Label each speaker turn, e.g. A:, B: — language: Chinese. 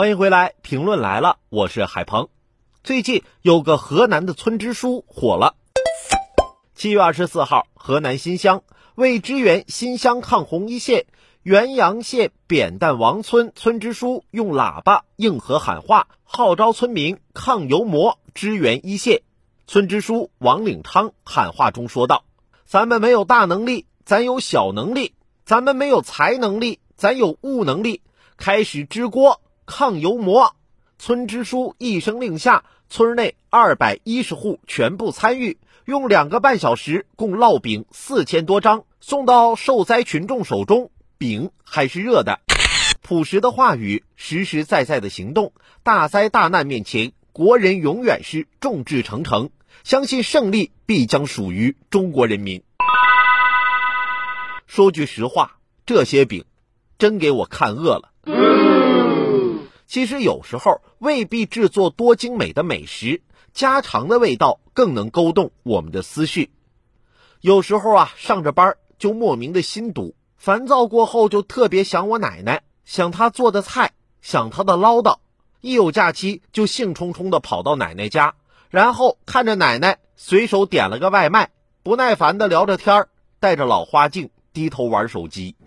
A: 欢迎回来，评论来了，我是海鹏。最近有个河南的村支书火了。七月二十四号，河南新乡为支援新乡抗洪一线，原阳县扁担王村村支书用喇叭应和喊话，号召村民抗油膜支援一线。村支书王领昌喊话中说道：“咱们没有大能力，咱有小能力；咱们没有财能力，咱有物能力。开始支锅。”抗油膜，村支书一声令下，村内二百一十户全部参与，用两个半小时，共烙饼四千多张，送到受灾群众手中。饼还是热的。朴实的话语，实实在在的行动。大灾大难面前，国人永远是众志成城，相信胜利必将属于中国人民。说句实话，这些饼，真给我看饿了。其实有时候未必制作多精美的美食，家常的味道更能勾动我们的思绪。有时候啊，上着班就莫名的心堵，烦躁过后就特别想我奶奶，想她做的菜，想她的唠叨。一有假期就兴冲冲的跑到奶奶家，然后看着奶奶随手点了个外卖，不耐烦的聊着天儿，戴着老花镜低头玩手机。